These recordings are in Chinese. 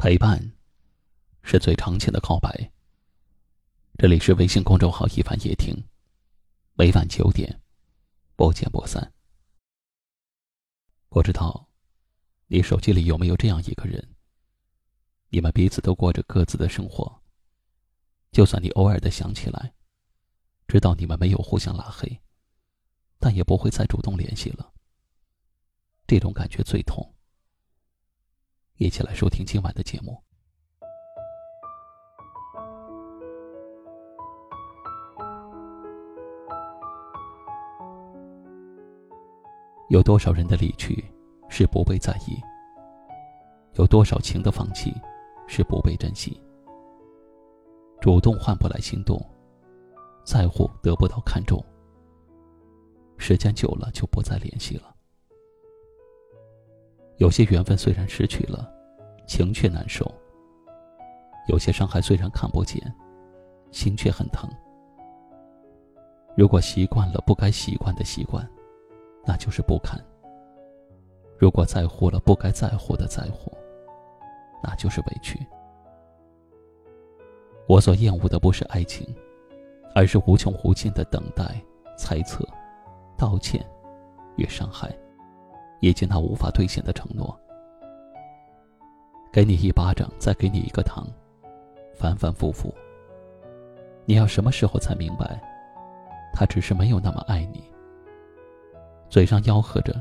陪伴，是最长情的告白。这里是微信公众号“一凡夜听”，每晚九点，不见不散。不知道，你手机里有没有这样一个人？你们彼此都过着各自的生活，就算你偶尔的想起来，知道你们没有互相拉黑，但也不会再主动联系了。这种感觉最痛。一起来收听今晚的节目。有多少人的离去是不被在意？有多少情的放弃是不被珍惜？主动换不来心动，在乎得不到看重，时间久了就不再联系了。有些缘分虽然失去了，情却难受；有些伤害虽然看不见，心却很疼。如果习惯了不该习惯的习惯，那就是不堪；如果在乎了不该在乎的在乎，那就是委屈。我所厌恶的不是爱情，而是无穷无尽的等待、猜测、道歉与伤害。以及那无法兑现的承诺，给你一巴掌，再给你一个糖，反反复复。你要什么时候才明白，他只是没有那么爱你？嘴上吆喝着，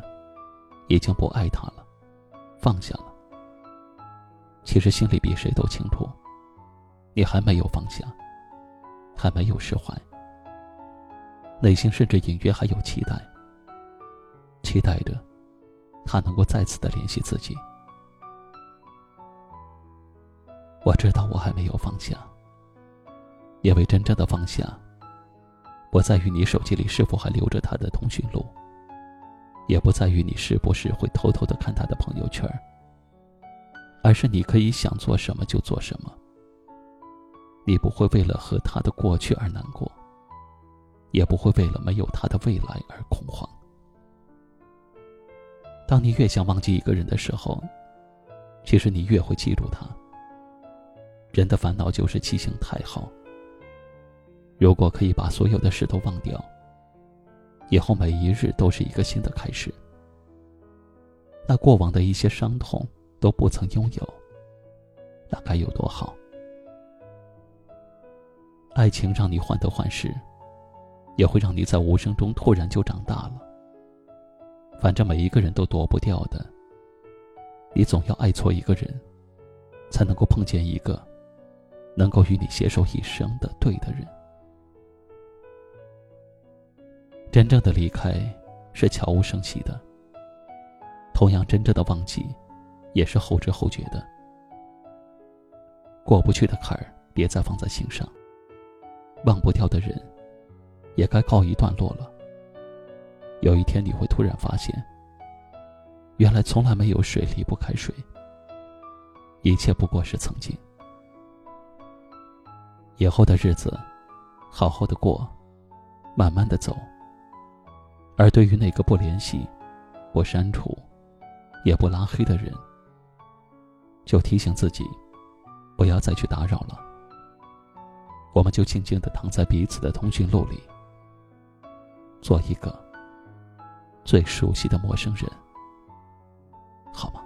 已经不爱他了，放下了。其实心里比谁都清楚，你还没有放下，还没有释怀，内心甚至隐约还有期待，期待着。他能够再次的联系自己，我知道我还没有放下，因为真正的放下，不在于你手机里是否还留着他的通讯录，也不在于你是不是会偷偷的看他的朋友圈，而是你可以想做什么就做什么，你不会为了和他的过去而难过，也不会为了没有他的未来而恐慌。当你越想忘记一个人的时候，其实你越会记住他。人的烦恼就是记性太好。如果可以把所有的事都忘掉，以后每一日都是一个新的开始，那过往的一些伤痛都不曾拥有，那该有多好？爱情让你患得患失，也会让你在无声中突然就长大了。反正每一个人都躲不掉的，你总要爱错一个人，才能够碰见一个能够与你携手一生的对的人。真正的离开是悄无声息的，同样真正的忘记也是后知后觉的。过不去的坎儿，别再放在心上；忘不掉的人，也该告一段落了。有一天你会突然发现，原来从来没有谁离不开谁，一切不过是曾经。以后的日子，好好的过，慢慢的走。而对于那个不联系、不删除、也不拉黑的人，就提醒自己，不要再去打扰了。我们就静静的躺在彼此的通讯录里，做一个。最熟悉的陌生人，好吗？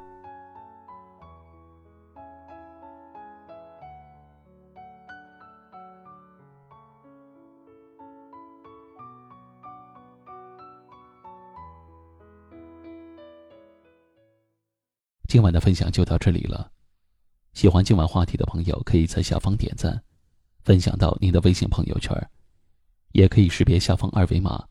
今晚的分享就到这里了。喜欢今晚话题的朋友，可以在下方点赞，分享到您的微信朋友圈，也可以识别下方二维码。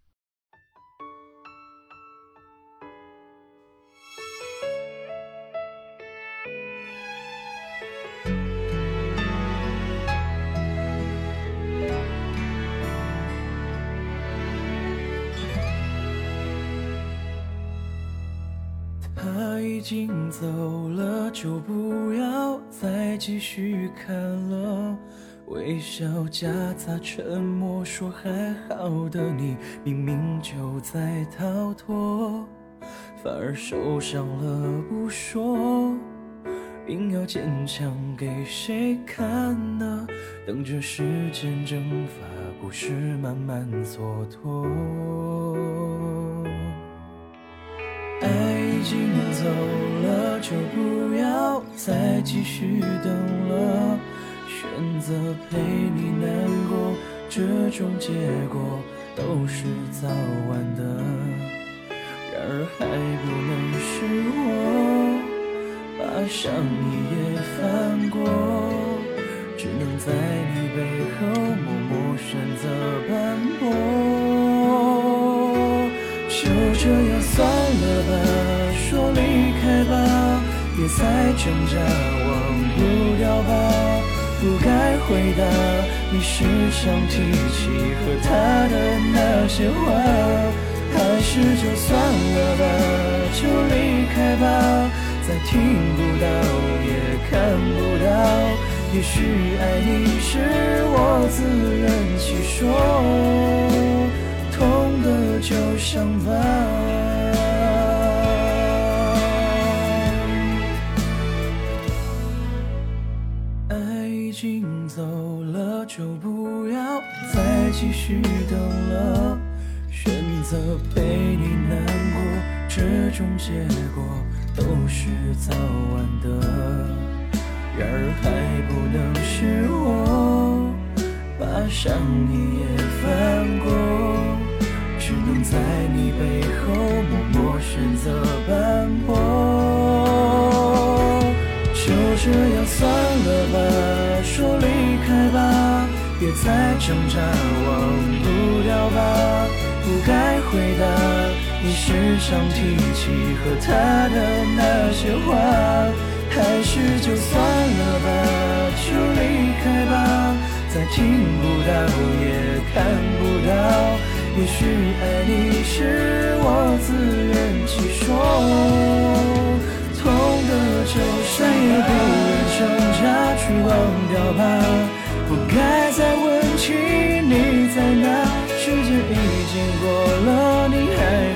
已经走了，就不要再继续看了。微笑夹杂沉默，说还好的你，明明就在逃脱，反而受伤了不说，硬要坚强给谁看呢？等着时间蒸发，故事慢慢蹉跎。经走了，就不要再继续等了。选择陪你难过，这种结果都是早晚的。然而还不能是我把上一再挣扎，忘不掉吧。不该回答，你时常提起和他的那些话，还是就算了吧，就离开吧，再听不到也看不到，也许爱你是我自圆其说，痛的就伤疤。已经走了，就不要再继续等了。选择陪你难过，这种结果都是早晚的。然而还不能是我把上一页翻过，只能在你背后默默选择斑驳。就这样算了，吧，在挣扎，忘不掉吧。不该回答，你时常提起和他的那些话，还是就算了吧，就离开吧。再听不到也看不到，也许爱你是我自圆其说。痛的就再也不愿挣扎去忘掉吧，不该再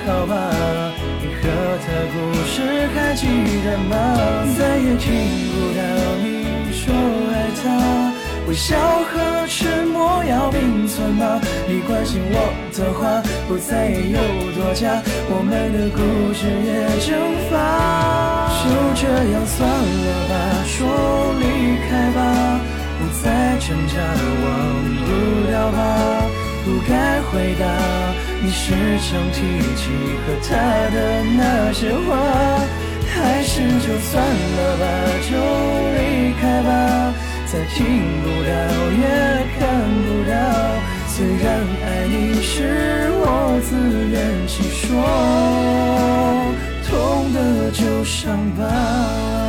好吧？你和他故事还记得吗？再也听不到你说爱他。微笑和沉默要并存吗？你关心我的话不再有多假，我们的故事也蒸发。就这样算了吧，说离开吧，不再挣扎，忘不掉吧。不该回答你时常提起和他的那些话，还是就算了吧，就离开吧。再听不到，也看不到。虽然爱你是我自圆其说，痛的就伤疤。